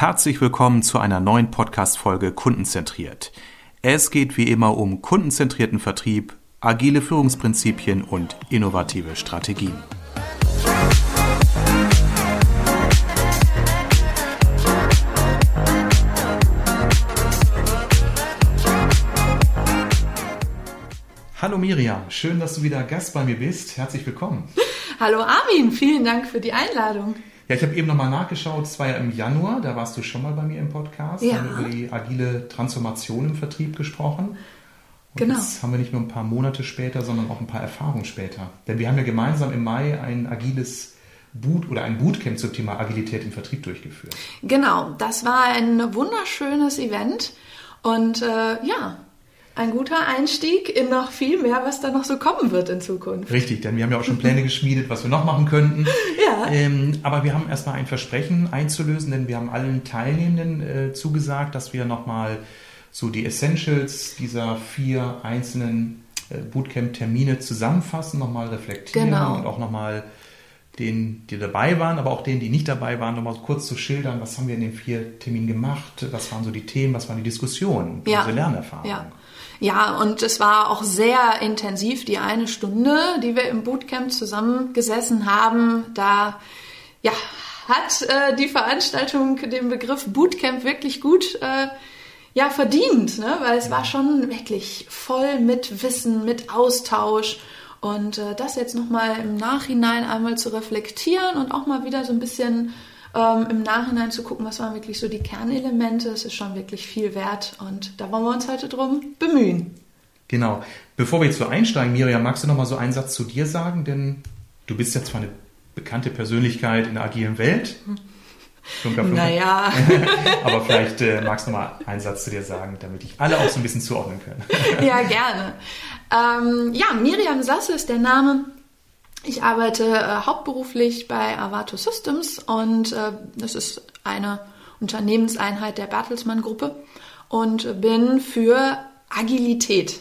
Herzlich willkommen zu einer neuen Podcast-Folge Kundenzentriert. Es geht wie immer um kundenzentrierten Vertrieb, agile Führungsprinzipien und innovative Strategien. Hallo Miriam, schön, dass du wieder Gast bei mir bist. Herzlich willkommen. Hallo Armin, vielen Dank für die Einladung. Ja, ich habe eben nochmal nachgeschaut, es war ja im Januar, da warst du schon mal bei mir im Podcast, ja. haben über die agile Transformation im Vertrieb gesprochen. Und genau. Jetzt haben wir nicht nur ein paar Monate später, sondern auch ein paar Erfahrungen später. Denn wir haben ja gemeinsam im Mai ein agiles Boot oder ein Bootcamp zum Thema Agilität im Vertrieb durchgeführt. Genau, das war ein wunderschönes Event und äh, ja, ein guter Einstieg in noch viel mehr, was da noch so kommen wird in Zukunft. Richtig, denn wir haben ja auch schon Pläne geschmiedet, was wir noch machen könnten. Ja. Ähm, aber wir haben erstmal ein Versprechen einzulösen, denn wir haben allen Teilnehmenden äh, zugesagt, dass wir nochmal so die Essentials dieser vier einzelnen äh, Bootcamp-Termine zusammenfassen, nochmal reflektieren Genau. und auch nochmal denen, die dabei waren, aber auch denen, die nicht dabei waren, nochmal kurz zu schildern, was haben wir in den vier Terminen gemacht, was waren so die Themen, was waren die Diskussionen, Ja. unsere Lernerfahrungen. Ja. Ja, und es war auch sehr intensiv, die eine Stunde, die wir im Bootcamp zusammengesessen haben. Da ja, hat äh, die Veranstaltung den Begriff Bootcamp wirklich gut äh, ja, verdient, ne? weil es war schon wirklich voll mit Wissen, mit Austausch. Und äh, das jetzt nochmal im Nachhinein einmal zu reflektieren und auch mal wieder so ein bisschen ähm, im Nachhinein zu gucken, was waren wirklich so die Kernelemente. Es ist schon wirklich viel wert und da wollen wir uns heute drum bemühen. Genau. Bevor wir jetzt so einsteigen, Miriam, magst du noch mal so einen Satz zu dir sagen? Denn du bist ja zwar eine bekannte Persönlichkeit in der agilen Welt. Flunker, flunker. Naja, Aber vielleicht äh, magst du noch mal einen Satz zu dir sagen, damit ich alle auch so ein bisschen zuordnen können. ja, gerne. Ähm, ja, Miriam Sasse ist der Name. Ich arbeite äh, hauptberuflich bei Avato Systems und äh, das ist eine Unternehmenseinheit der Bertelsmann Gruppe und bin für Agilität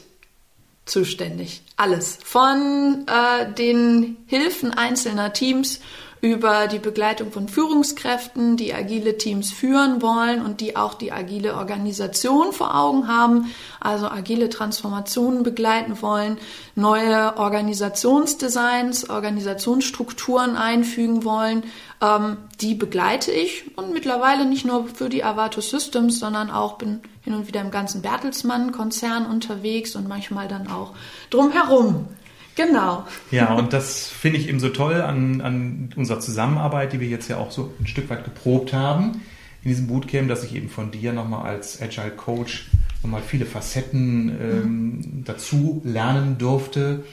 zuständig. Alles. Von äh, den Hilfen einzelner Teams über die Begleitung von Führungskräften, die agile Teams führen wollen und die auch die agile Organisation vor Augen haben, also agile Transformationen begleiten wollen, neue Organisationsdesigns, Organisationsstrukturen einfügen wollen. Ähm, die begleite ich und mittlerweile nicht nur für die Avato Systems, sondern auch bin hin und wieder im ganzen Bertelsmann-Konzern unterwegs und manchmal dann auch drumherum. Genau. Ja, und das finde ich eben so toll an, an unserer Zusammenarbeit, die wir jetzt ja auch so ein Stück weit geprobt haben in diesem Bootcamp, dass ich eben von dir nochmal als Agile Coach nochmal viele Facetten ähm, dazu lernen durfte.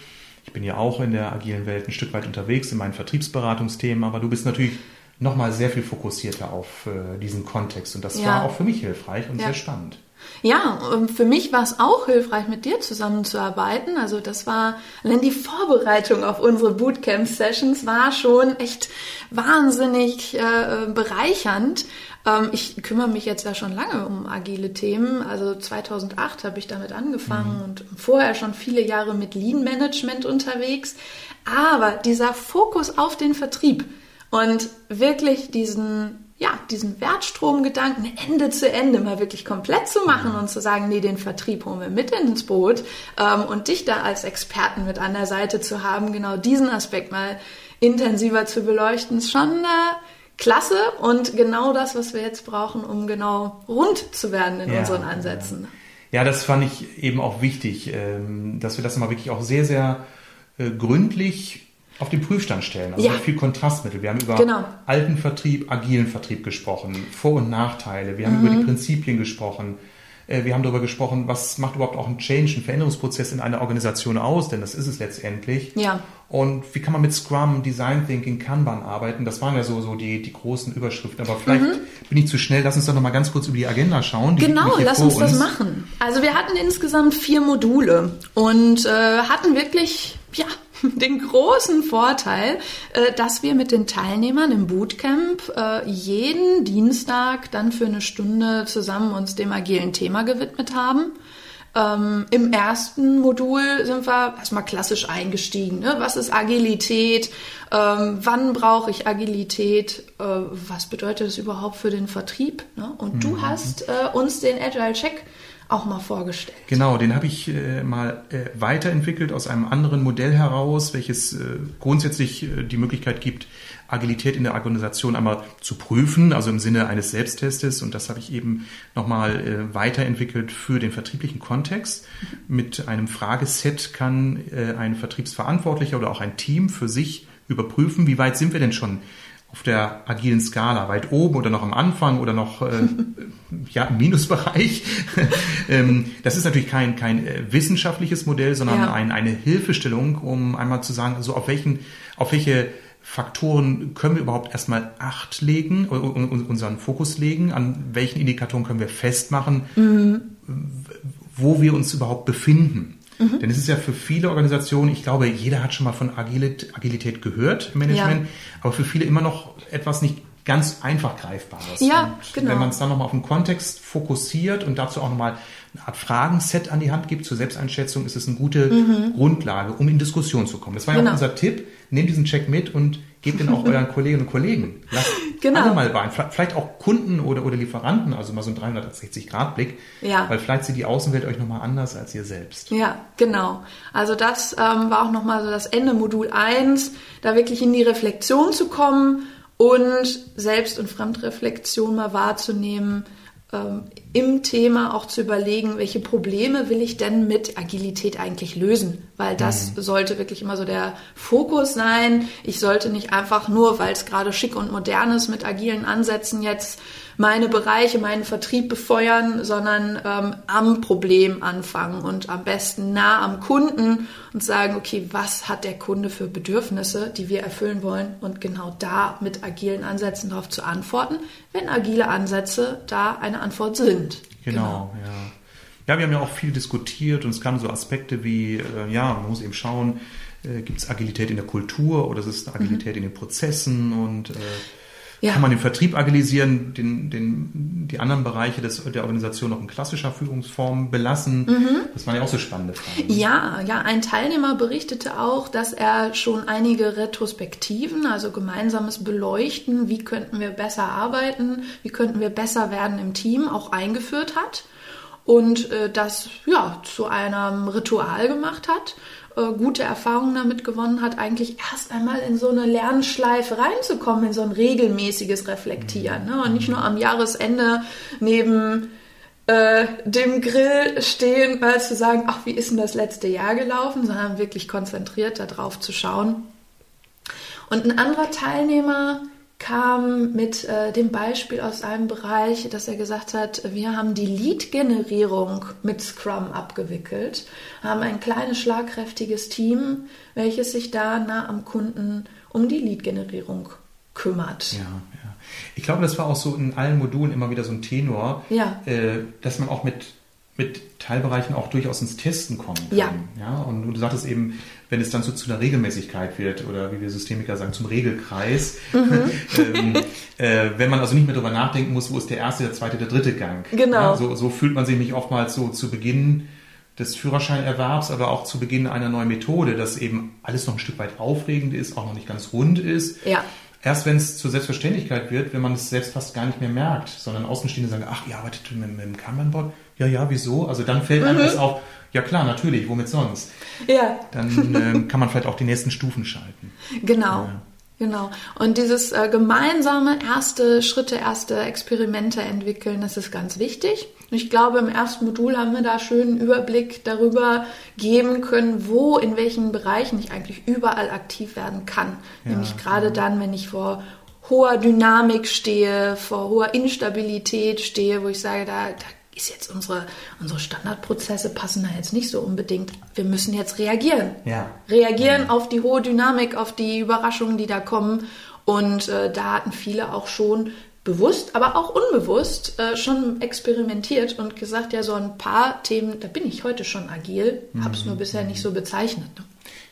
Ich bin ja auch in der agilen Welt ein Stück weit unterwegs in meinen Vertriebsberatungsthemen, aber du bist natürlich nochmal sehr viel fokussierter auf äh, diesen Kontext und das Ja. war auch für mich hilfreich und Ja. sehr spannend. Ja, und für mich war es auch hilfreich, mit dir zusammenzuarbeiten. Also das war, allein die Vorbereitung auf unsere Bootcamp-Sessions war schon echt wahnsinnig äh, bereichernd. Ähm, ich kümmere mich jetzt ja schon lange um agile Themen. Also 2008 habe ich damit angefangen und vorher schon viele Jahre mit Lean-Management unterwegs. Aber dieser Fokus auf den Vertrieb und wirklich diesen ja, diesen Wertstromgedanken Ende zu Ende mal wirklich komplett zu machen und zu sagen, nee, den Vertrieb holen wir mit ins Boot ähm, und dich da als Experten mit an der Seite zu haben, genau diesen Aspekt mal intensiver zu beleuchten, ist schon äh, klasse und genau das, was wir jetzt brauchen, um genau rund zu werden in Ja, unseren Ansätzen. Ja, das fand ich eben auch wichtig, ähm, dass wir das mal wirklich auch sehr, sehr äh, gründlich auf den Prüfstand stellen. Also Ja. viel Kontrastmittel. Wir haben über Genau. alten Vertrieb, agilen Vertrieb gesprochen, Vor- und Nachteile. Wir haben Mhm. über die Prinzipien gesprochen. Äh, Wir haben darüber gesprochen, was macht überhaupt auch ein Change, ein Veränderungsprozess in einer Organisation aus, denn das ist es letztendlich. Ja. Und wie kann man mit Scrum, Design Thinking, Kanban arbeiten? Das waren ja so, so die, die großen Überschriften. Aber vielleicht bin ich zu schnell. Lass uns doch noch mal ganz kurz über die Agenda schauen. Die Mhm. Genau, lass vor uns das machen. Also wir hatten insgesamt vier Module und äh, hatten wirklich ja den großen Vorteil, äh, dass wir mit den Teilnehmern im Bootcamp äh, jeden Dienstag dann für eine Stunde zusammen uns dem agilen Thema gewidmet haben. Ähm, Im ersten Modul sind wir erstmal klassisch eingestiegen. Ne? Was ist Agilität? Ähm, wann brauche ich Agilität? Äh, was bedeutet das überhaupt für den Vertrieb? Ne? Und mhm. du hast äh, uns den Agile Check auch mal vorgestellt. Genau, den habe ich äh, mal äh, weiterentwickelt aus einem anderen Modell heraus, welches äh, grundsätzlich äh, die Möglichkeit gibt, Agilität in der Organisation einmal zu prüfen, also im Sinne eines Selbsttestes. Und das habe ich eben nochmal äh, weiterentwickelt für den vertrieblichen Kontext. Mit einem Frageset kann äh, ein Vertriebsverantwortlicher oder auch ein Team für sich überprüfen, wie weit sind wir denn schon auf der agilen Skala, weit oben oder noch am Anfang oder noch äh, ja, im Minusbereich. ähm, das ist natürlich kein, kein äh, wissenschaftliches Modell, sondern ja. ein, eine Hilfestellung, um einmal zu sagen, also auf welchen, auf welche Faktoren können wir überhaupt erstmal Acht legen, und unseren Fokus legen, an welchen Indikatoren können wir festmachen, mhm. wo wir uns überhaupt befinden. Mhm. Denn es ist ja für viele Organisationen, ich glaube, jeder hat schon mal von Agilität, Agilität gehört im Management, ja. aber für viele immer noch etwas nicht ganz einfach greifbares. Ja, und genau. Wenn man es dann nochmal auf den Kontext fokussiert und dazu auch nochmal eine Art Fragenset an die Hand gibt zur Selbsteinschätzung, ist es eine gute mhm. Grundlage, um in Diskussion zu kommen. Das war ja genau. auch unser Tipp. Nehmt diesen Check mit und gebt den auch euren Kolleginnen und Kollegen. Lasst genau. alle mal rein. Vielleicht auch Kunden oder, oder Lieferanten, also mal so ein 360-Grad-Blick. Ja. Weil vielleicht sieht die Außenwelt euch nochmal anders als ihr selbst. Ja, genau. Also das ähm, war auch nochmal so das Ende Modul 1, da wirklich in die Reflexion zu kommen und Selbst- und Fremdreflexion mal wahrzunehmen, ähm, im Thema auch zu überlegen, welche Probleme will ich denn mit Agilität eigentlich lösen? Weil das mhm. sollte wirklich immer so der Fokus sein. Ich sollte nicht einfach nur, weil es gerade schick und modern ist, mit agilen Ansätzen jetzt meine Bereiche, meinen Vertrieb befeuern, sondern ähm, am Problem anfangen und am besten nah am Kunden und sagen, okay, was hat der Kunde für Bedürfnisse, die wir erfüllen wollen und genau da mit agilen Ansätzen darauf zu antworten, wenn agile Ansätze da eine Antwort sind. Genau, genau. ja. Ja, wir haben ja auch viel diskutiert und es kamen so Aspekte wie, äh, ja, man muss eben schauen, äh, gibt es Agilität in der Kultur oder ist es Agilität mhm. in den Prozessen und äh, ja. Kann man den Vertrieb agilisieren, den, den, die anderen Bereiche des, der Organisation noch in klassischer Führungsform belassen? Mhm. Das waren ja auch so spannende Fragen. Ja, ja, ein Teilnehmer berichtete auch, dass er schon einige Retrospektiven, also gemeinsames Beleuchten, wie könnten wir besser arbeiten, wie könnten wir besser werden im Team, auch eingeführt hat und äh, das ja zu einem Ritual gemacht hat äh, gute Erfahrungen damit gewonnen hat, eigentlich erst einmal in so eine Lernschleife reinzukommen, in so ein regelmäßiges Reflektieren. Ne? Und nicht nur am Jahresende neben äh, dem Grill stehen, mal zu sagen, ach, wie ist denn das letzte Jahr gelaufen, sondern wirklich konzentriert darauf zu schauen. Und ein anderer Teilnehmer kam mit äh, dem Beispiel aus einem Bereich, dass er gesagt hat, wir haben die Lead-Generierung mit Scrum abgewickelt, haben ein kleines, schlagkräftiges Team, welches sich da nah am Kunden um die Lead-Generierung kümmert. Ja, ja. Ich glaube, das war auch so in allen Modulen immer wieder so ein Tenor, ja. äh, dass man auch mit mit Teilbereichen auch durchaus ins Testen kommen kann. Ja. ja und du sagtest eben, wenn es dann so zu einer Regelmäßigkeit wird oder wie wir Systemiker sagen, zum Regelkreis, mhm. ähm, äh, wenn man also nicht mehr darüber nachdenken muss, wo ist der erste, der zweite, der dritte Gang. Genau. Ja, so, so fühlt man sich nicht oftmals so zu Beginn des Führerscheinerwerbs, aber auch zu Beginn einer neuen Methode, dass eben alles noch ein Stück weit aufregend ist, auch noch nicht ganz rund ist. Ja. Erst wenn es zur Selbstverständlichkeit wird, wenn man es selbst fast gar nicht mehr merkt, sondern Außenstehende sagen, ach, ihr arbeitet mit, mit dem Kanban-Board? Ja, ja, wieso? Also dann fällt einem mhm. das auf, ja klar, natürlich, womit sonst? Ja. Dann ähm, kann man vielleicht auch die nächsten Stufen schalten. Genau. Ja. Genau. Und dieses äh, gemeinsame erste Schritte, erste Experimente entwickeln, das ist ganz wichtig. Und ich glaube, im ersten Modul haben wir da schönen Überblick darüber geben können, wo, in welchen Bereichen ich eigentlich überall aktiv werden kann. Ja, Nämlich gerade ja. dann, wenn ich vor hoher Dynamik stehe, vor hoher Instabilität stehe, wo ich sage, da, da ist jetzt unsere, unsere Standardprozesse passen da jetzt nicht so unbedingt. Wir müssen jetzt reagieren. Ja. Reagieren ja. auf die hohe Dynamik, auf die Überraschungen, die da kommen. Und äh, da hatten viele auch schon bewusst, aber auch unbewusst äh, schon experimentiert und gesagt, ja, so ein paar Themen, da bin ich heute schon agil, mhm. habe es nur bisher nicht so bezeichnet. Ne?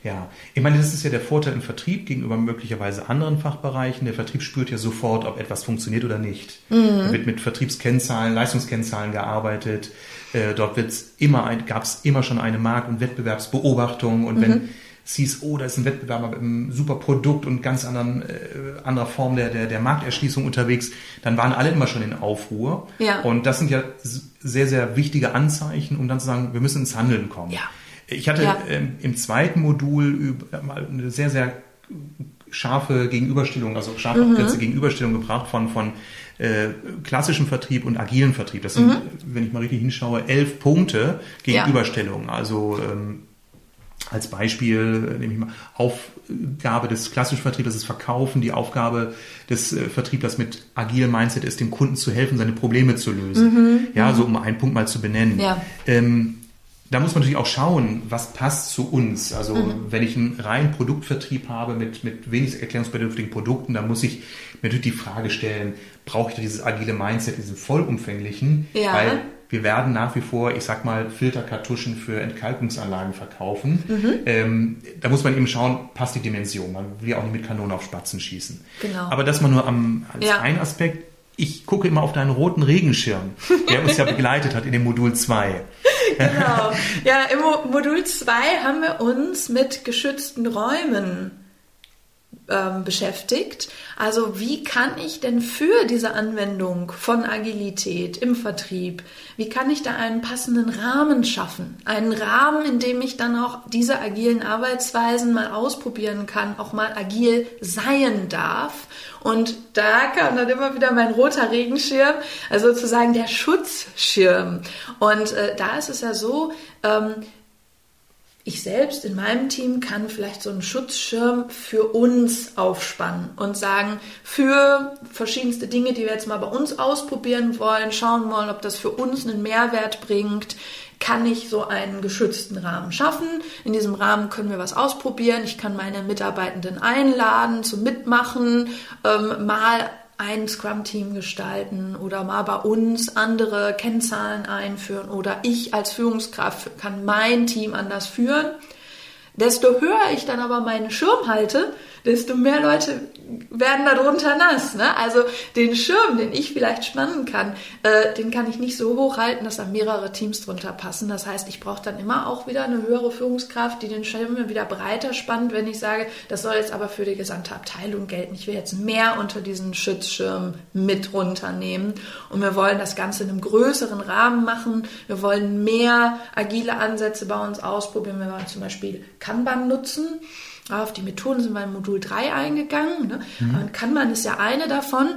Ja, ich meine, das ist ja der Vorteil im Vertrieb gegenüber möglicherweise anderen Fachbereichen. Der Vertrieb spürt ja sofort, ob etwas funktioniert oder nicht. Mhm. Da wird mit Vertriebskennzahlen, Leistungskennzahlen gearbeitet. Äh, dort wird's immer ein, gab es immer schon eine Markt- und Wettbewerbsbeobachtung. Und mhm. wenn es hieß, oh, da ist ein Wettbewerber mit einem super Produkt und ganz anderen, äh, anderer Form der, der, der Markterschließung unterwegs, dann waren alle immer schon in Aufruhr. Ja. Und das sind ja sehr, sehr wichtige Anzeichen, um dann zu sagen, wir müssen ins Handeln kommen. Ja. Ich hatte ja. ähm, im zweiten Modul mal eine sehr, sehr scharfe Gegenüberstellung, also scharfe mhm. Gegenüberstellung gebracht von, von äh, klassischem Vertrieb und agilen Vertrieb. Das sind, mhm. wenn ich mal richtig hinschaue, elf Punkte Gegenüberstellung. Ja. Also ähm, als Beispiel äh, nehme ich mal Aufgabe des klassischen Vertriebs ist Verkaufen, die Aufgabe des äh, Vertrieblers mit agilem Mindset ist, dem Kunden zu helfen, seine Probleme zu lösen. Mhm. Ja, mhm. so um einen Punkt mal zu benennen. Ja. Ähm, da muss man natürlich auch schauen, was passt zu uns. Also mhm. wenn ich einen reinen Produktvertrieb habe mit, mit wenig erklärungsbedürftigen Produkten, dann muss ich mir natürlich die Frage stellen, brauche ich dieses agile Mindset, diesen vollumfänglichen? Ja. Weil wir werden nach wie vor, ich sag mal, Filterkartuschen für Entkalkungsanlagen verkaufen. Mhm. Ähm, da muss man eben schauen, passt die Dimension. Man will ja auch nicht mit Kanonen auf Spatzen schießen. Genau. Aber das mal nur am, als ja. ein Aspekt. Ich gucke immer auf deinen roten Regenschirm, der uns ja begleitet hat in dem Modul 2. genau. Ja, im Modul 2 haben wir uns mit geschützten Räumen ähm, beschäftigt. Also wie kann ich denn für diese Anwendung von Agilität im Vertrieb, wie kann ich da einen passenden Rahmen schaffen? Einen Rahmen, in dem ich dann auch diese agilen Arbeitsweisen mal ausprobieren kann, auch mal agil sein darf. Und da kam dann immer wieder mein roter Regenschirm, also sozusagen der Schutzschirm. Und äh, da ist es ja so, ähm, ich selbst in meinem Team kann vielleicht so einen Schutzschirm für uns aufspannen und sagen, für verschiedenste Dinge, die wir jetzt mal bei uns ausprobieren wollen, schauen wollen, ob das für uns einen Mehrwert bringt, kann ich so einen geschützten Rahmen schaffen. In diesem Rahmen können wir was ausprobieren. Ich kann meine Mitarbeitenden einladen zum Mitmachen, ähm, mal ein Scrum-Team gestalten oder mal bei uns andere Kennzahlen einführen oder ich als Führungskraft kann mein Team anders führen. Desto höher ich dann aber meinen Schirm halte, desto mehr Leute werden darunter nass. Ne? Also den Schirm, den ich vielleicht spannen kann, äh, den kann ich nicht so hoch halten, dass da mehrere Teams drunter passen. Das heißt, ich brauche dann immer auch wieder eine höhere Führungskraft, die den Schirm wieder breiter spannt, wenn ich sage, das soll jetzt aber für die gesamte Abteilung gelten. Ich will jetzt mehr unter diesen Schutzschirm mit runternehmen. Und wir wollen das Ganze in einem größeren Rahmen machen. Wir wollen mehr agile Ansätze bei uns ausprobieren. Wir wollen zum Beispiel Kanban nutzen. Auf die Methoden sind wir in Modul 3 eingegangen. Ne? Mhm. Kanban ist ja eine davon.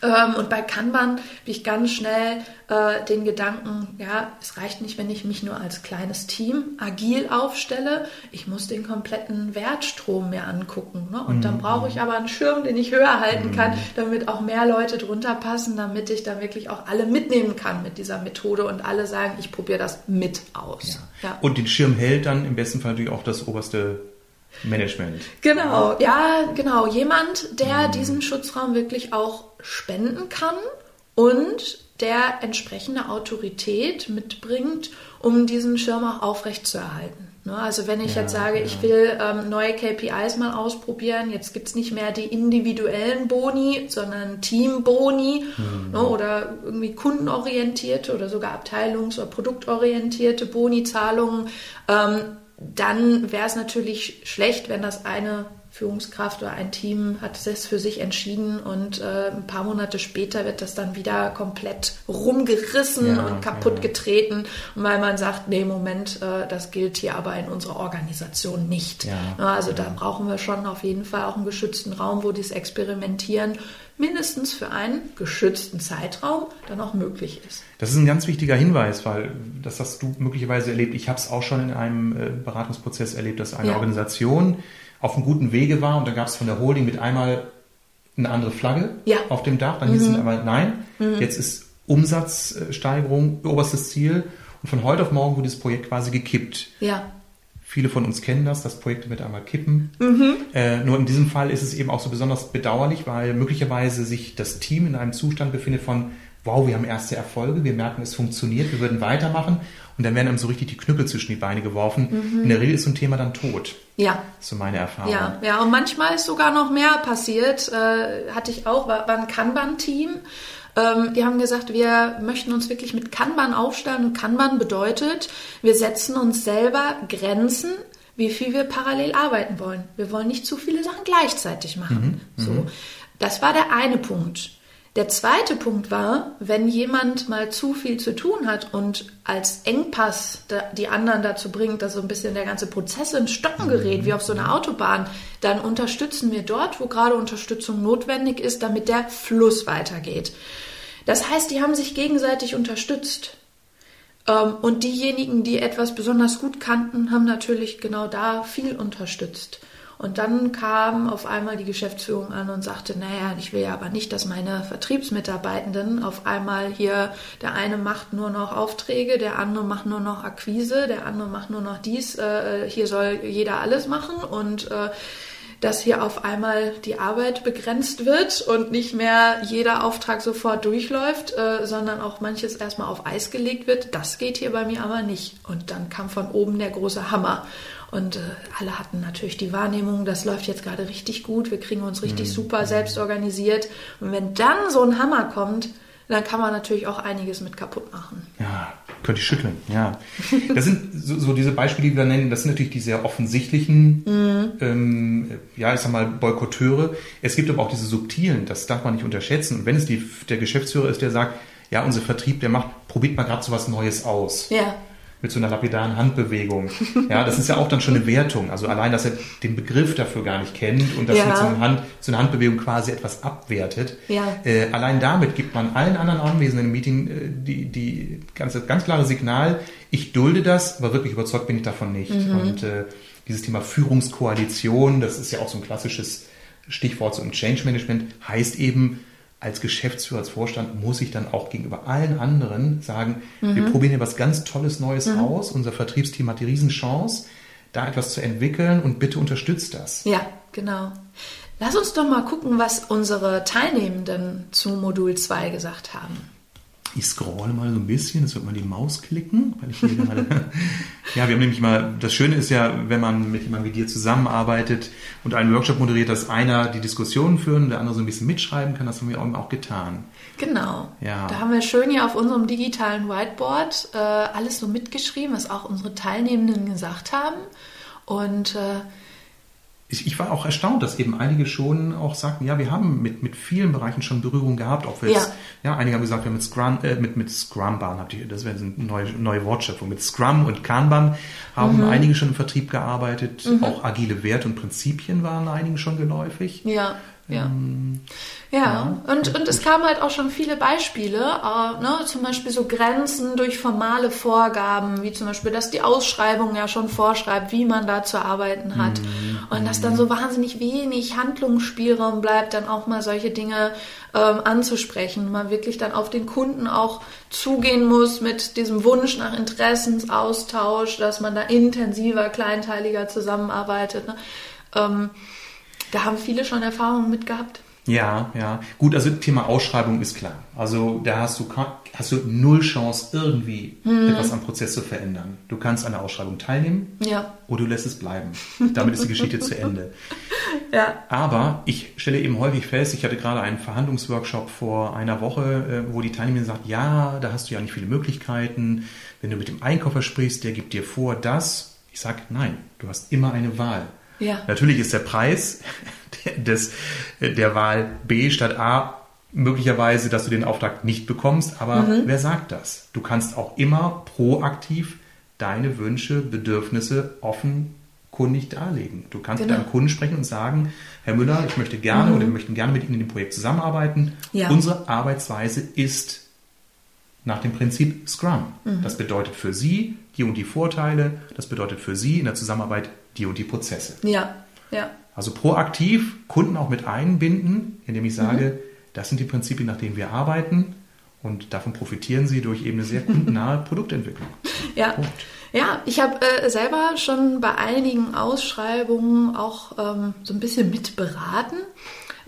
Ähm, und bei Kanban habe ich ganz schnell äh, den Gedanken, ja, es reicht nicht, wenn ich mich nur als kleines Team agil aufstelle. Ich muss den kompletten Wertstrom mir angucken. Ne? Und mhm. dann brauche ich aber einen Schirm, den ich höher halten mhm. kann, damit auch mehr Leute drunter passen, damit ich dann wirklich auch alle mitnehmen kann mit dieser Methode und alle sagen, ich probiere das mit aus. Ja. Ja. Und den Schirm hält dann im besten Fall natürlich auch das oberste Management. Genau, ja, genau. Jemand, der mhm. diesen Schutzraum wirklich auch spenden kann und der entsprechende Autorität mitbringt, um diesen Schirm auch aufrechtzuerhalten. Ne, also wenn ich ja, jetzt sage, ja. ich will ähm, neue KPIs mal ausprobieren, jetzt gibt es nicht mehr die individuellen Boni, sondern Teamboni mhm. ne, oder irgendwie kundenorientierte oder sogar abteilungs- oder produktorientierte Boni-Zahlungen. Ähm, dann wäre es natürlich schlecht, wenn das eine Führungskraft oder ein Team hat es für sich entschieden und äh, ein paar Monate später wird das dann wieder komplett rumgerissen ja, und kaputt ja. getreten, weil man sagt, nee, Moment, äh, das gilt hier aber in unserer Organisation nicht. Ja, also da brauchen wir schon auf jeden Fall auch einen geschützten Raum, wo dieses Experimentieren mindestens für einen geschützten Zeitraum dann auch möglich ist. Das ist ein ganz wichtiger Hinweis, weil das hast du möglicherweise erlebt. Ich habe es auch schon in einem äh, Beratungsprozess erlebt, dass eine ja. Organisation auf einem guten Wege war und da gab es von der Holding mit einmal eine andere Flagge ja. auf dem Dach. Dann mhm. hieß es aber, nein, mhm. jetzt ist Umsatzsteigerung oberstes Ziel. Und von heute auf morgen wurde das Projekt quasi gekippt. Ja. Viele von uns kennen das, dass Projekte mit einmal kippen. Mhm. Äh, nur in diesem Fall ist es eben auch so besonders bedauerlich, weil möglicherweise sich das Team in einem Zustand befindet von, wow, wir haben erste Erfolge, wir merken, es funktioniert, wir würden weitermachen. und dann werden einem so richtig die Knüppel zwischen die Beine geworfen. Mhm. In der Regel ist so ein Thema dann tot. Ja. So meine Erfahrung. Ja, ja, und manchmal ist sogar noch mehr passiert. Äh, hatte ich auch, war, war ein Kanban-Team. Ähm, die haben gesagt, wir möchten uns wirklich mit Kanban aufstellen. Und Kanban bedeutet, wir setzen uns selber Grenzen, wie viel wir parallel arbeiten wollen. Wir wollen nicht zu viele Sachen gleichzeitig machen. Mhm. So. Mhm. Das war der eine Punkt. Der zweite Punkt war, wenn jemand mal zu viel zu tun hat und als Engpass die anderen dazu bringt, dass so ein bisschen der ganze Prozess ins Stocken gerät, wie auf so einer Autobahn, dann unterstützen wir dort, wo gerade Unterstützung notwendig ist, damit der Fluss weitergeht. Das heißt, die haben sich gegenseitig unterstützt. Ähm, und diejenigen, die etwas besonders gut kannten, haben natürlich genau da viel unterstützt. Und dann kam auf einmal die Geschäftsführung an und sagte, naja, ich will ja aber nicht, dass meine Vertriebsmitarbeitenden auf einmal hier, der eine macht nur noch Aufträge, der andere macht nur noch Akquise, der andere macht nur noch dies, äh, hier soll jeder alles machen und äh, dass hier auf einmal die Arbeit begrenzt wird und nicht mehr jeder Auftrag sofort durchläuft, äh, sondern auch manches erstmal auf Eis gelegt wird. Das geht hier bei mir aber nicht. Und dann kam von oben der große Hammer. Und äh, alle hatten natürlich die Wahrnehmung, das läuft jetzt gerade richtig gut, wir kriegen uns richtig mhm. super selbst organisiert. Und wenn dann so ein Hammer kommt, dann kann man natürlich auch einiges mit kaputt machen. Ja, könnte ich schütteln, ja. Das sind so, so diese Beispiele, die wir nennen, das sind natürlich die sehr offensichtlichen, mhm. ähm, ja, ich sag mal, Boykotteure. Es gibt aber auch diese subtilen, das darf man nicht unterschätzen. Und wenn es die, der Geschäftsführer ist, der sagt, ja, unser Vertrieb, der macht, probiert mal gerade so was Neues aus. Ja mit so einer lapidaren Handbewegung. Ja, das ist ja auch dann schon eine Wertung. Also allein, dass er den Begriff dafür gar nicht kennt und dass ja. mit so, einer Hand, so einer Handbewegung quasi etwas abwertet. Ja. Äh, allein damit gibt man allen anderen Anwesenden im Meeting äh, die, die ganz, ganz klare Signal, ich dulde das, aber wirklich überzeugt bin ich davon nicht. Mhm. Und äh, dieses Thema Führungskoalition, das ist ja auch so ein klassisches Stichwort so im Change Management, heißt eben, als Geschäftsführer, als Vorstand muss ich dann auch gegenüber allen anderen sagen, mhm. wir probieren hier was ganz Tolles Neues mhm. aus. Unser Vertriebsteam hat die Riesenchance, da etwas zu entwickeln und bitte unterstützt das. Ja, genau. Lass uns doch mal gucken, was unsere Teilnehmenden zu Modul 2 gesagt haben. Ich scrolle mal so ein bisschen, jetzt wird man die Maus klicken, weil ich hier gerade. ja, wir haben nämlich mal, das Schöne ist ja, wenn man mit jemandem wie dir zusammenarbeitet und einen Workshop moderiert, dass einer die Diskussionen führen und der andere so ein bisschen mitschreiben kann, das haben wir auch getan. Genau. Ja. Da haben wir schön hier auf unserem digitalen Whiteboard äh, alles so mitgeschrieben, was auch unsere Teilnehmenden gesagt haben. Und äh, ich, war auch erstaunt, dass eben einige schon auch sagten, ja, wir haben mit, mit vielen Bereichen schon Berührung gehabt. Ob wir jetzt, ja. ja, einige haben gesagt, wir haben mit Scrum, äh, mit, mit ihr, das wäre eine neue, neue Wortschöpfung. Mit Scrum und Kanban haben mhm. einige schon im Vertrieb gearbeitet. Mhm. Auch agile Werte und Prinzipien waren einigen schon geläufig. Ja. Ja. Ähm, ja, ja. Und, und es kamen halt auch schon viele Beispiele, äh, ne, zum Beispiel so Grenzen durch formale Vorgaben, wie zum Beispiel, dass die Ausschreibung ja schon vorschreibt, wie man da zu arbeiten hat. Mhm. Und dass dann so wahnsinnig wenig Handlungsspielraum bleibt, dann auch mal solche Dinge ähm, anzusprechen. Man wirklich dann auf den Kunden auch zugehen muss mit diesem Wunsch nach Interessensaustausch, dass man da intensiver, kleinteiliger zusammenarbeitet. Ne? Ähm, da haben viele schon Erfahrungen mit gehabt. Ja, ja. Gut, also Thema Ausschreibung ist klar. Also da hast du, hast du null Chance, irgendwie hm. etwas am Prozess zu verändern. Du kannst an der Ausschreibung teilnehmen ja. oder du lässt es bleiben. Damit ist die Geschichte zu Ende. Ja. Aber ich stelle eben häufig fest, ich hatte gerade einen Verhandlungsworkshop vor einer Woche, äh, wo die Teilnehmerin sagt, ja, da hast du ja nicht viele Möglichkeiten. Wenn du mit dem Einkäufer sprichst, der gibt dir vor, das. Ich sage, nein, du hast immer eine Wahl. Ja. Natürlich ist der Preis des, der Wahl B statt A möglicherweise, dass du den Auftrag nicht bekommst, aber mhm. wer sagt das? Du kannst auch immer proaktiv deine Wünsche, Bedürfnisse offenkundig darlegen. Du kannst genau. mit deinem Kunden sprechen und sagen, Herr Müller, ich möchte gerne mhm. oder wir möchten gerne mit Ihnen in dem Projekt zusammenarbeiten. Ja. Unsere Arbeitsweise ist nach dem Prinzip Scrum. Mhm. Das bedeutet für Sie die und die Vorteile, das bedeutet für Sie in der Zusammenarbeit die und die Prozesse. Ja, ja. Also proaktiv Kunden auch mit einbinden, indem ich sage, mhm. das sind die Prinzipien, nach denen wir arbeiten und davon profitieren sie durch eben eine sehr kundennahe Produktentwicklung. Ja. Punkt. Ja, ich habe äh, selber schon bei einigen Ausschreibungen auch ähm, so ein bisschen mitberaten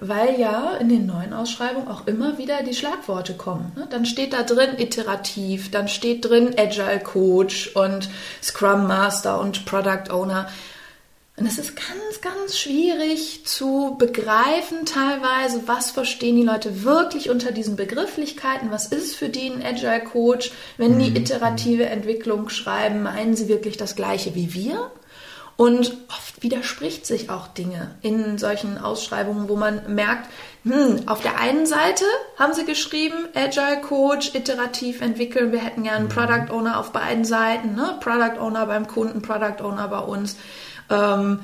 weil ja in den neuen Ausschreibungen auch immer wieder die Schlagworte kommen. Ne? Dann steht da drin iterativ, dann steht drin Agile Coach und Scrum Master und Product Owner. Und es ist ganz, ganz schwierig zu begreifen teilweise, was verstehen die Leute wirklich unter diesen Begrifflichkeiten, was ist für die ein Agile Coach, wenn die mhm. iterative Entwicklung schreiben, meinen sie wirklich das gleiche wie wir? Und oft widerspricht sich auch Dinge in solchen Ausschreibungen, wo man merkt, hm, auf der einen Seite haben sie geschrieben, Agile Coach, iterativ entwickeln, wir hätten gerne einen mhm. Product Owner auf beiden Seiten, ne? Product Owner beim Kunden, Product Owner bei uns. Ähm,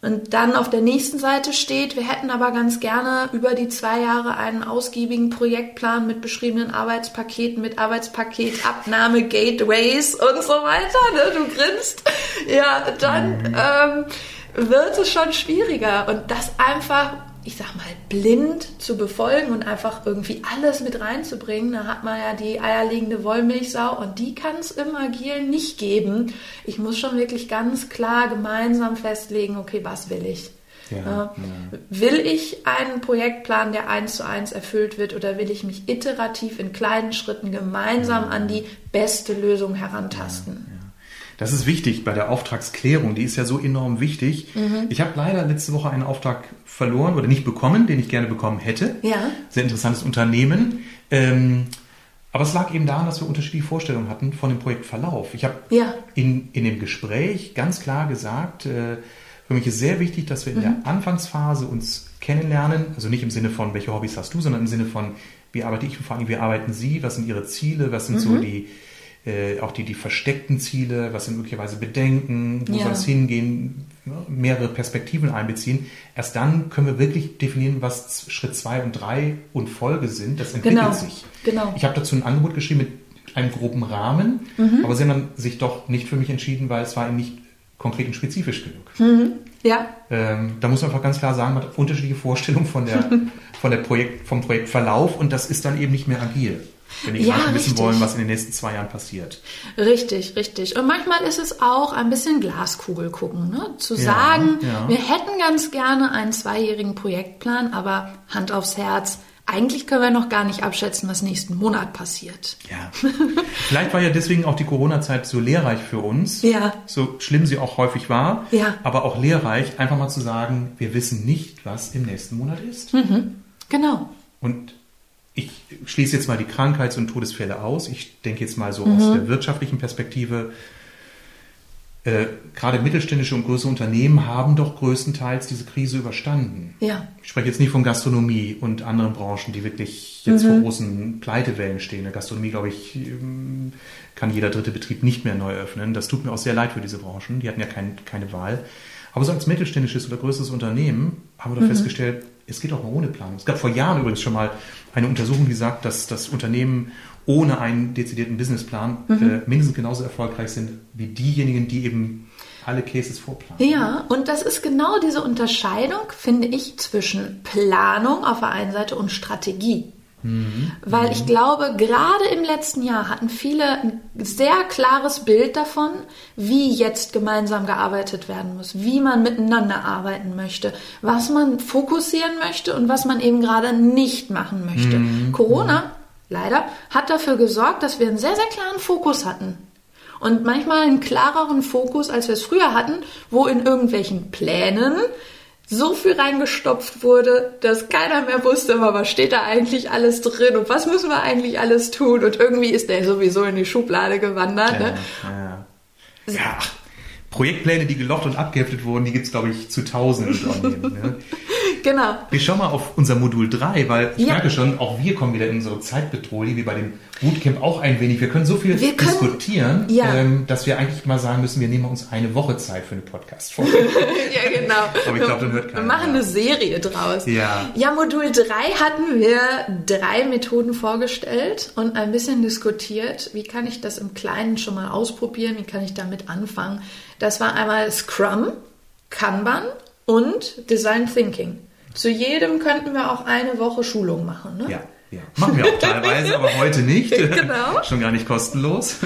und dann auf der nächsten Seite steht, wir hätten aber ganz gerne über die zwei Jahre einen ausgiebigen Projektplan mit beschriebenen Arbeitspaketen, mit Arbeitspaketabnahme, Gateways und so weiter. Ne? Du grinst. Ja, dann mhm. ähm, wird es schon schwieriger. Und das einfach ich sag mal, blind zu befolgen und einfach irgendwie alles mit reinzubringen, da hat man ja die eierlegende Wollmilchsau und die kann es im Agilen nicht geben. Ich muss schon wirklich ganz klar gemeinsam festlegen, okay, was will ich? Ja, ja. Will ich einen Projektplan, der eins zu eins erfüllt wird, oder will ich mich iterativ in kleinen Schritten gemeinsam an die beste Lösung herantasten? Ja, das ist wichtig bei der Auftragsklärung, die ist ja so enorm wichtig. Mhm. Ich habe leider letzte Woche einen Auftrag verloren oder nicht bekommen, den ich gerne bekommen hätte. Ja. Sehr interessantes Unternehmen. Ähm, aber es lag eben daran, dass wir unterschiedliche Vorstellungen hatten von dem Projektverlauf. Ich habe ja. in, in dem Gespräch ganz klar gesagt, äh, für mich ist sehr wichtig, dass wir in mhm. der Anfangsphase uns kennenlernen. Also nicht im Sinne von, welche Hobbys hast du, sondern im Sinne von, wie arbeite ich und vor allem, wie arbeiten Sie, was sind Ihre Ziele, was sind mhm. so die, äh, auch die, die versteckten Ziele, was sind möglicherweise Bedenken, wo ja. soll es hingehen, mehrere Perspektiven einbeziehen. Erst dann können wir wirklich definieren, was Schritt zwei und drei und Folge sind. Das entwickelt genau. sich. Genau. Ich habe dazu ein Angebot geschrieben mit einem groben Rahmen, mhm. aber sie haben dann sich doch nicht für mich entschieden, weil es war eben nicht konkret und spezifisch genug. Mhm. Ja. Ähm, da muss man einfach ganz klar sagen, man hat unterschiedliche Vorstellungen von der, von der Projekt, vom Projektverlauf und das ist dann eben nicht mehr agil wenn die ja, wissen richtig. wollen, was in den nächsten zwei Jahren passiert. Richtig, richtig. Und manchmal ist es auch ein bisschen Glaskugel gucken, ne? zu ja, sagen, ja. wir hätten ganz gerne einen zweijährigen Projektplan, aber Hand aufs Herz, eigentlich können wir noch gar nicht abschätzen, was nächsten Monat passiert. Ja. Vielleicht war ja deswegen auch die Corona-Zeit so lehrreich für uns. Ja. So schlimm sie auch häufig war. Ja. Aber auch lehrreich, einfach mal zu sagen, wir wissen nicht, was im nächsten Monat ist. Mhm. Genau. Und ich schließe jetzt mal die Krankheits- und Todesfälle aus. Ich denke jetzt mal so mhm. aus der wirtschaftlichen Perspektive. Äh, gerade mittelständische und größere Unternehmen haben doch größtenteils diese Krise überstanden. Ja. Ich spreche jetzt nicht von Gastronomie und anderen Branchen, die wirklich jetzt mhm. vor großen Pleitewellen stehen. In der Gastronomie, glaube ich, ähm, kann jeder dritte Betrieb nicht mehr neu öffnen. Das tut mir auch sehr leid für diese Branchen. Die hatten ja kein, keine Wahl. Aber so als mittelständisches oder größeres Unternehmen haben wir doch mhm. festgestellt, es geht auch mal ohne Planung. Es gab vor Jahren übrigens schon mal eine Untersuchung, die sagt, dass das Unternehmen ohne einen dezidierten Businessplan mhm. äh, mindestens genauso erfolgreich sind wie diejenigen, die eben alle Cases vorplanen. Ja, und das ist genau diese Unterscheidung, finde ich, zwischen Planung auf der einen Seite und Strategie. Mhm. Weil ich glaube, gerade im letzten Jahr hatten viele ein sehr klares Bild davon, wie jetzt gemeinsam gearbeitet werden muss, wie man miteinander arbeiten möchte, was man fokussieren möchte und was man eben gerade nicht machen möchte. Mhm. Corona, leider, hat dafür gesorgt, dass wir einen sehr, sehr klaren Fokus hatten. Und manchmal einen klareren Fokus, als wir es früher hatten, wo in irgendwelchen Plänen so viel reingestopft wurde, dass keiner mehr wusste, was steht da eigentlich alles drin und was müssen wir eigentlich alles tun. Und irgendwie ist der sowieso in die Schublade gewandert. Ja, ne? ja. ja Projektpläne, die gelocht und abgeheftet wurden, die gibt es, glaube ich, zu tausenden. Ne? Genau. Wir schauen mal auf unser Modul 3, weil ich ja. merke schon, auch wir kommen wieder in unsere Zeitpetrouille, wie bei dem Bootcamp auch ein wenig. Wir können so viel können, diskutieren, ja. ähm, dass wir eigentlich mal sagen müssen, wir nehmen uns eine Woche Zeit für eine Podcast-Folge. ja, genau. Aber ich glaube, dann hört keiner. Wir machen eine Serie draus. Ja. Ja, Modul 3 hatten wir drei Methoden vorgestellt und ein bisschen diskutiert, wie kann ich das im Kleinen schon mal ausprobieren, wie kann ich damit anfangen. Das war einmal Scrum, Kanban und Design Thinking. Zu jedem könnten wir auch eine Woche Schulung machen. Ne? Ja. Ja, machen wir auch teilweise, aber heute nicht. Genau. Schon gar nicht kostenlos.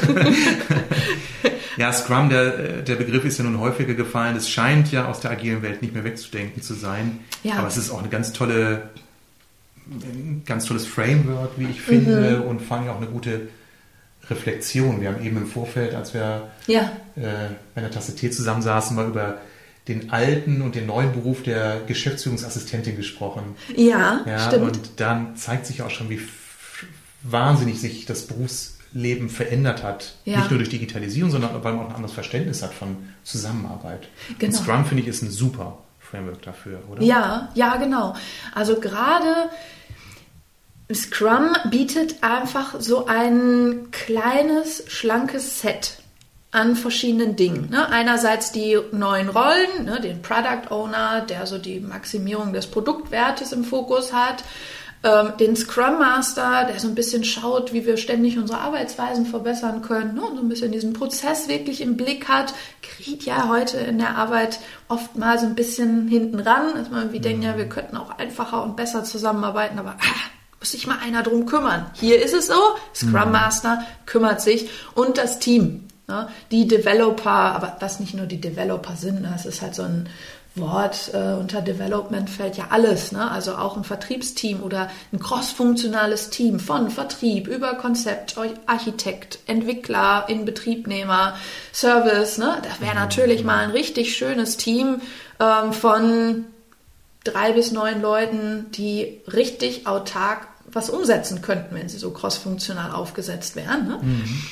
Ja, Scrum, der, der Begriff ist ja nun häufiger gefallen. Es scheint ja aus der agilen Welt nicht mehr wegzudenken zu sein. Ja. Aber es ist auch eine ganz tolle, ein ganz tolles Framework, wie ich finde, mhm. und vor allem auch eine gute Reflexion. Wir haben eben im Vorfeld, als wir ja. äh, bei der Tasse Tee zusammensaßen, mal über den alten und den neuen Beruf der Geschäftsführungsassistentin gesprochen. Ja, ja stimmt. Und dann zeigt sich auch schon, wie wahnsinnig sich das Berufsleben verändert hat. Ja. Nicht nur durch Digitalisierung, sondern weil man auch ein anderes Verständnis hat von Zusammenarbeit. Genau. Und Scrum, finde ich, ist ein super Framework dafür, oder? Ja, ja, genau. Also gerade Scrum bietet einfach so ein kleines, schlankes Set an verschiedenen Dingen. Ne? Einerseits die neuen Rollen, ne? den Product Owner, der so die Maximierung des Produktwertes im Fokus hat, ähm, den Scrum Master, der so ein bisschen schaut, wie wir ständig unsere Arbeitsweisen verbessern können ne? und so ein bisschen diesen Prozess wirklich im Blick hat, geriet ja heute in der Arbeit oft mal so ein bisschen hinten ran, dass man irgendwie mhm. denkt, ja, wir könnten auch einfacher und besser zusammenarbeiten, aber ah, muss sich mal einer drum kümmern. Hier ist es so, Scrum mhm. Master kümmert sich und das Team. Ne? Die Developer, aber was nicht nur die Developer sind, das ne? ist halt so ein Wort, äh, unter Development fällt ja alles, ne? also auch ein Vertriebsteam oder ein crossfunktionales Team von Vertrieb über Konzept, Architekt, Entwickler, Inbetriebnehmer, Service. Ne? Das wäre natürlich mal ein richtig schönes Team ähm, von drei bis neun Leuten, die richtig autark was umsetzen könnten, wenn sie so crossfunktional aufgesetzt wären. Ne? Mhm,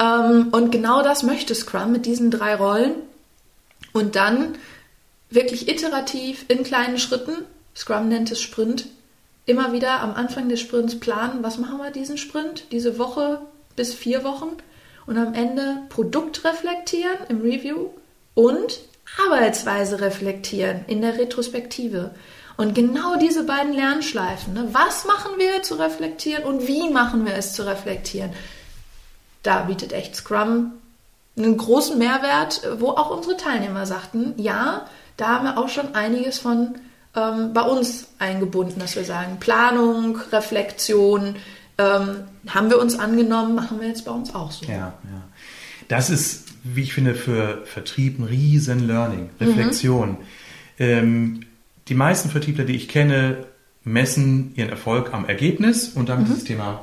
ähm, und genau das möchte Scrum mit diesen drei Rollen. Und dann wirklich iterativ in kleinen Schritten, Scrum nennt es Sprint, immer wieder am Anfang des Sprints planen, was machen wir diesen Sprint, diese Woche bis vier Wochen und am Ende Produkt reflektieren im Review und Arbeitsweise reflektieren in der Retrospektive. Und genau diese beiden Lernschleifen, ne, was machen wir zu reflektieren und wie machen wir es zu reflektieren, da bietet echt Scrum einen großen Mehrwert, wo auch unsere Teilnehmer sagten, ja, da haben wir auch schon einiges von ähm, bei uns eingebunden, dass wir sagen, Planung, Reflexion, ähm, haben wir uns angenommen, machen wir jetzt bei uns auch so. Ja, ja. Das ist, wie ich finde, für Vertrieb ein riesen Learning, Reflexion. Mhm. Ähm, die meisten Vertriebler, die ich kenne, messen ihren Erfolg am Ergebnis und damit mhm. ist das Thema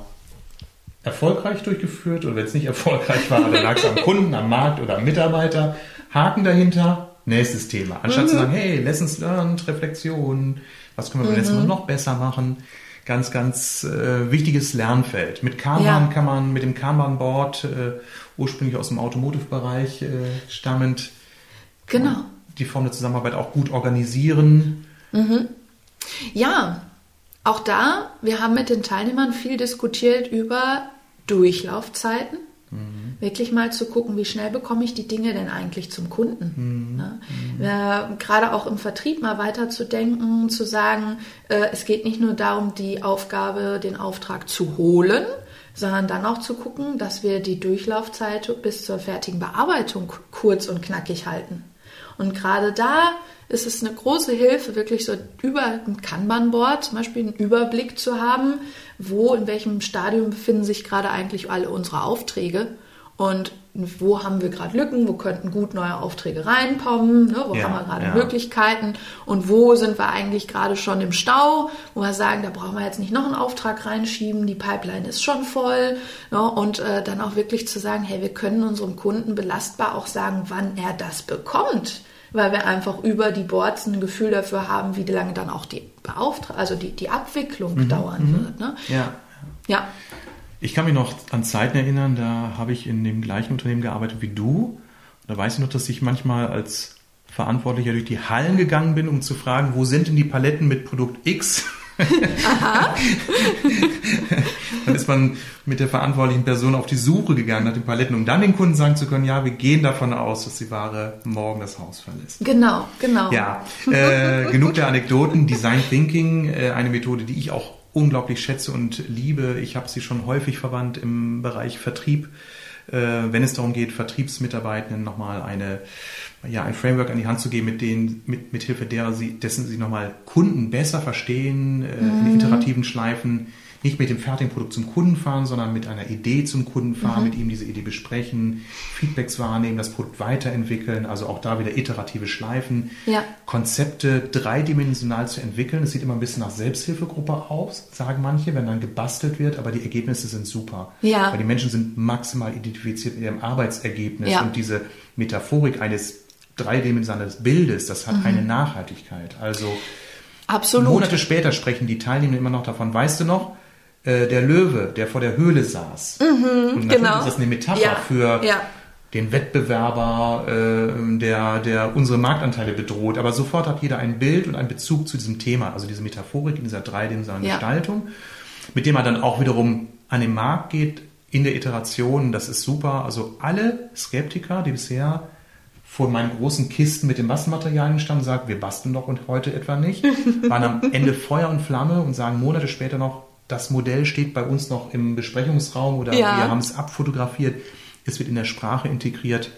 erfolgreich durchgeführt oder wenn es nicht erfolgreich war, dann lag es am Kunden, am Markt oder am Mitarbeiter. Haken dahinter, nächstes Thema. Anstatt mhm. zu sagen, hey, Lessons learned, Reflexion, was können wir beim mhm. letzten Mal noch besser machen? Ganz, ganz äh, wichtiges Lernfeld. Mit Kanban ja. kann man, mit dem Kanban-Board, äh, ursprünglich aus dem Automotive-Bereich äh, stammend, genau. die Form der Zusammenarbeit auch gut organisieren Mhm. Ja, auch da, wir haben mit den Teilnehmern viel diskutiert über Durchlaufzeiten. Mhm. Wirklich mal zu gucken, wie schnell bekomme ich die Dinge denn eigentlich zum Kunden. Mhm. Ne? Mhm. gerade auch im Vertrieb mal weiterzudenken, zu sagen, äh, es geht nicht nur darum, die Aufgabe, den Auftrag zu holen, sondern dann auch zu gucken, dass wir die Durchlaufzeit bis zur fertigen Bearbeitung kurz und knackig halten. Und gerade da ist es eine große Hilfe, wirklich so über ein Kanban-Board zum Beispiel einen Überblick zu haben, wo, in welchem Stadium befinden sich gerade eigentlich alle unsere Aufträge und wo haben wir gerade Lücken, wo könnten gut neue Aufträge reinkommen, ne, wo ja, haben wir gerade ja. Möglichkeiten und wo sind wir eigentlich gerade schon im Stau, wo wir sagen, da brauchen wir jetzt nicht noch einen Auftrag reinschieben, die Pipeline ist schon voll ne, und äh, dann auch wirklich zu sagen, hey, wir können unserem Kunden belastbar auch sagen, wann er das bekommt weil wir einfach über die Boards ein Gefühl dafür haben, wie lange dann auch die Beauftragte, also die, die Abwicklung mhm, dauern mhm. wird. Ne? Ja. ja. Ich kann mich noch an Zeiten erinnern, da habe ich in dem gleichen Unternehmen gearbeitet wie du. Da weiß ich noch, dass ich manchmal als Verantwortlicher durch die Hallen gegangen bin, um zu fragen, wo sind denn die Paletten mit Produkt X? Aha. dann ist man mit der verantwortlichen Person auf die Suche gegangen nach den Paletten, um dann den Kunden sagen zu können, ja, wir gehen davon aus, dass die Ware morgen das Haus verlässt. Genau, genau. Ja, äh, genug der Anekdoten. Design Thinking, äh, eine Methode, die ich auch unglaublich schätze und liebe. Ich habe sie schon häufig verwandt im Bereich Vertrieb, äh, wenn es darum geht, Vertriebsmitarbeitenden nochmal eine ja, ein Framework an die Hand zu geben, mit denen, mit, mit Hilfe derer sie, dessen sie nochmal Kunden besser verstehen, äh, mhm. in iterativen Schleifen nicht mit dem fertigen Produkt zum Kunden fahren, sondern mit einer Idee zum Kunden fahren, mhm. mit ihm diese Idee besprechen, Feedbacks wahrnehmen, das Produkt weiterentwickeln, also auch da wieder iterative Schleifen, ja. Konzepte dreidimensional zu entwickeln. Es sieht immer ein bisschen nach Selbsthilfegruppe aus, sagen manche, wenn dann gebastelt wird, aber die Ergebnisse sind super. Ja. Weil die Menschen sind maximal identifiziert mit ihrem Arbeitsergebnis ja. und diese Metaphorik eines dreidimensionalen Bildes, das hat mhm. eine Nachhaltigkeit. Also Absolut. Monate später sprechen die Teilnehmer immer noch davon. Weißt du noch, äh, der Löwe, der vor der Höhle saß. Mhm, und natürlich genau. ist das eine Metapher ja, für ja. den Wettbewerber, äh, der, der unsere Marktanteile bedroht. Aber sofort hat jeder ein Bild und einen Bezug zu diesem Thema, also diese Metaphorik in dieser dreidimensionalen ja. Gestaltung, mit dem man dann auch wiederum an den Markt geht in der Iteration. Das ist super. Also alle Skeptiker, die bisher vor meinen großen Kisten mit den Bastelmaterialien standen, sagt, wir basteln doch und heute etwa nicht, waren am Ende Feuer und Flamme und sagen Monate später noch, das Modell steht bei uns noch im Besprechungsraum oder ja. wir haben es abfotografiert, es wird in der Sprache integriert.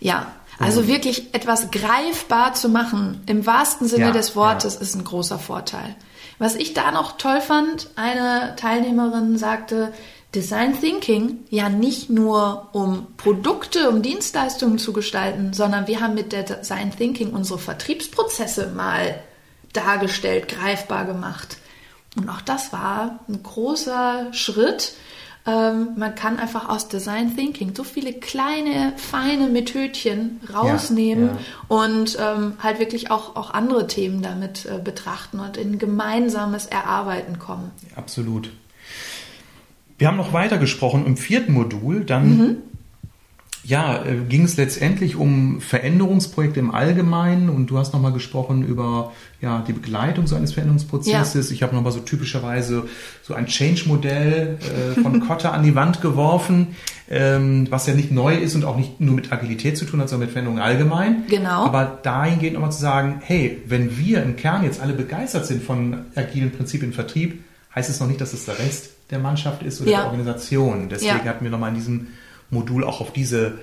Ja, also und wirklich etwas greifbar zu machen, im wahrsten Sinne ja, des Wortes, ja. ist ein großer Vorteil. Was ich da noch toll fand, eine Teilnehmerin sagte, Design Thinking ja nicht nur um Produkte, um Dienstleistungen zu gestalten, sondern wir haben mit der Design Thinking unsere Vertriebsprozesse mal dargestellt, greifbar gemacht. Und auch das war ein großer Schritt. Ähm, man kann einfach aus Design Thinking so viele kleine, feine Methodchen rausnehmen ja, ja. und ähm, halt wirklich auch, auch andere Themen damit äh, betrachten und in gemeinsames Erarbeiten kommen. Absolut. Wir haben noch weiter gesprochen im vierten Modul. Dann mhm. Ja, äh, ging es letztendlich um Veränderungsprojekte im Allgemeinen und du hast nochmal gesprochen über ja, die Begleitung so eines Veränderungsprozesses. Ja. Ich habe nochmal so typischerweise so ein Change-Modell äh, von Kotter an die Wand geworfen, ähm, was ja nicht neu ist und auch nicht nur mit Agilität zu tun hat, sondern mit Veränderung allgemein. Genau. Aber dahingehend nochmal zu sagen, hey, wenn wir im Kern jetzt alle begeistert sind von agilen Prinzipien im Vertrieb, heißt es noch nicht, dass es der Rest der Mannschaft ist oder ja. der Organisation. Deswegen ja. hatten wir nochmal in diesem Modul auch auf diese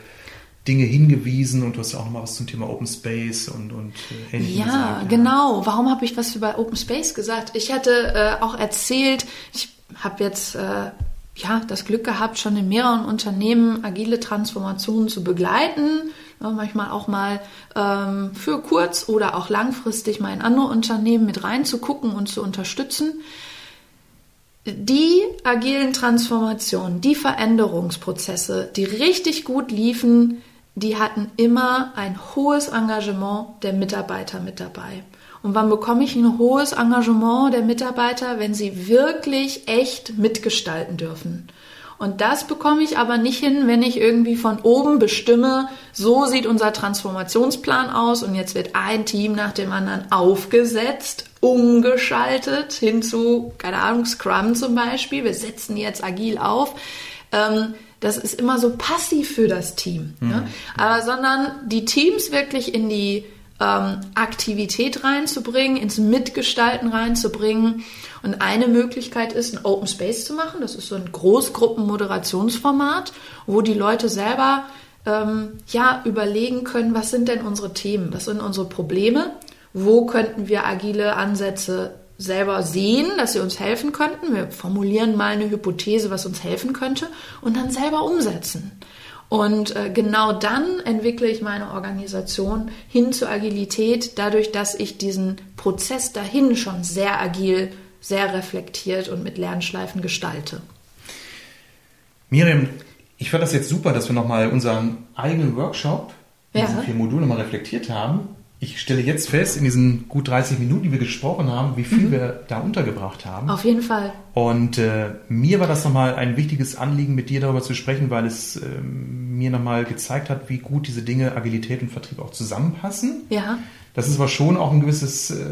Dinge hingewiesen und du hast ja auch nochmal was zum Thema Open Space und, und äh, ähnlichem ja, gesagt. Ja, genau. Warum habe ich was über Open Space gesagt? Ich hatte äh, auch erzählt, ich habe jetzt äh, ja, das Glück gehabt, schon in mehreren Unternehmen agile Transformationen zu begleiten. Ja, manchmal auch mal ähm, für kurz oder auch langfristig mal in andere Unternehmen mit reinzugucken und zu unterstützen die agilen Transformationen, die Veränderungsprozesse, die richtig gut liefen, die hatten immer ein hohes Engagement der Mitarbeiter mit dabei. Und wann bekomme ich ein hohes Engagement der Mitarbeiter, wenn sie wirklich echt mitgestalten dürfen? Und das bekomme ich aber nicht hin, wenn ich irgendwie von oben bestimme, so sieht unser Transformationsplan aus und jetzt wird ein Team nach dem anderen aufgesetzt, umgeschaltet hin zu, keine Ahnung, Scrum zum Beispiel. Wir setzen jetzt agil auf. Ähm, das ist immer so passiv für das Team. Mhm. Ne? Aber sondern die Teams wirklich in die ähm, Aktivität reinzubringen, ins Mitgestalten reinzubringen und eine Möglichkeit ist, ein Open Space zu machen. Das ist so ein Großgruppen-Moderationsformat, wo die Leute selber ähm, ja überlegen können, was sind denn unsere Themen, was sind unsere Probleme, wo könnten wir agile Ansätze selber sehen, dass sie uns helfen könnten. Wir formulieren mal eine Hypothese, was uns helfen könnte und dann selber umsetzen. Und äh, genau dann entwickle ich meine Organisation hin zur Agilität, dadurch, dass ich diesen Prozess dahin schon sehr agil sehr reflektiert und mit Lernschleifen gestalte. Miriam, ich fand das jetzt super, dass wir nochmal unseren eigenen Workshop ja. diesen vier Modulen nochmal reflektiert haben. Ich stelle jetzt fest, in diesen gut 30 Minuten, die wir gesprochen haben, wie viel mhm. wir da untergebracht haben. Auf jeden Fall. Und äh, mir war das nochmal ein wichtiges Anliegen, mit dir darüber zu sprechen, weil es äh, mir nochmal gezeigt hat, wie gut diese Dinge Agilität und Vertrieb auch zusammenpassen. Ja. Das ist aber schon auch ein gewisses, äh,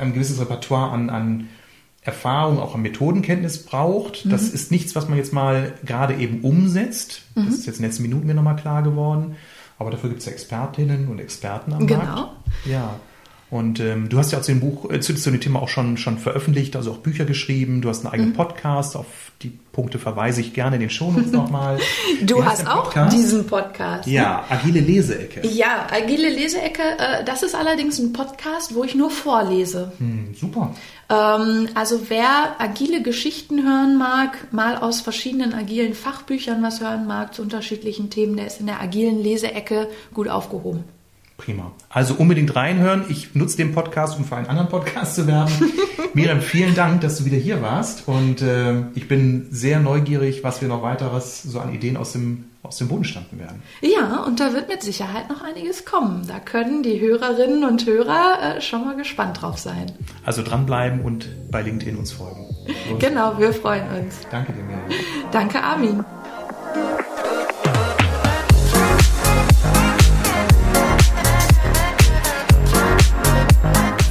ein gewisses Repertoire an, an Erfahrung, auch an Methodenkenntnis braucht. Mhm. Das ist nichts, was man jetzt mal gerade eben umsetzt. Mhm. Das ist jetzt in den letzten Minuten mir nochmal klar geworden. Aber dafür gibt es ja Expertinnen und Experten am genau. Markt. Genau. Ja. Und ähm, du hast ja auch zu dem Buch, äh, zu, zu dem Thema auch schon, schon veröffentlicht, also auch Bücher geschrieben. Du hast einen eigenen mhm. Podcast. Auf die Punkte verweise ich gerne in den Shownotes nochmal. du hast auch diesen Podcast. Ne? Ja, Agile Leseecke. Ja, Agile Leseecke. Äh, das ist allerdings ein Podcast, wo ich nur vorlese. Hm, super. Ähm, also wer agile Geschichten hören mag, mal aus verschiedenen agilen Fachbüchern was hören mag zu unterschiedlichen Themen, der ist in der agilen Leseecke gut aufgehoben. Prima. Also unbedingt reinhören. Ich nutze den Podcast, um für einen anderen Podcast zu werben. Miriam, vielen Dank, dass du wieder hier warst. Und äh, ich bin sehr neugierig, was wir noch weiteres so an Ideen aus dem, aus dem Boden standen werden. Ja, und da wird mit Sicherheit noch einiges kommen. Da können die Hörerinnen und Hörer äh, schon mal gespannt drauf sein. Also dranbleiben und bei LinkedIn uns folgen. Und genau, wir freuen uns. Danke dir, Miriam. Danke, Armin.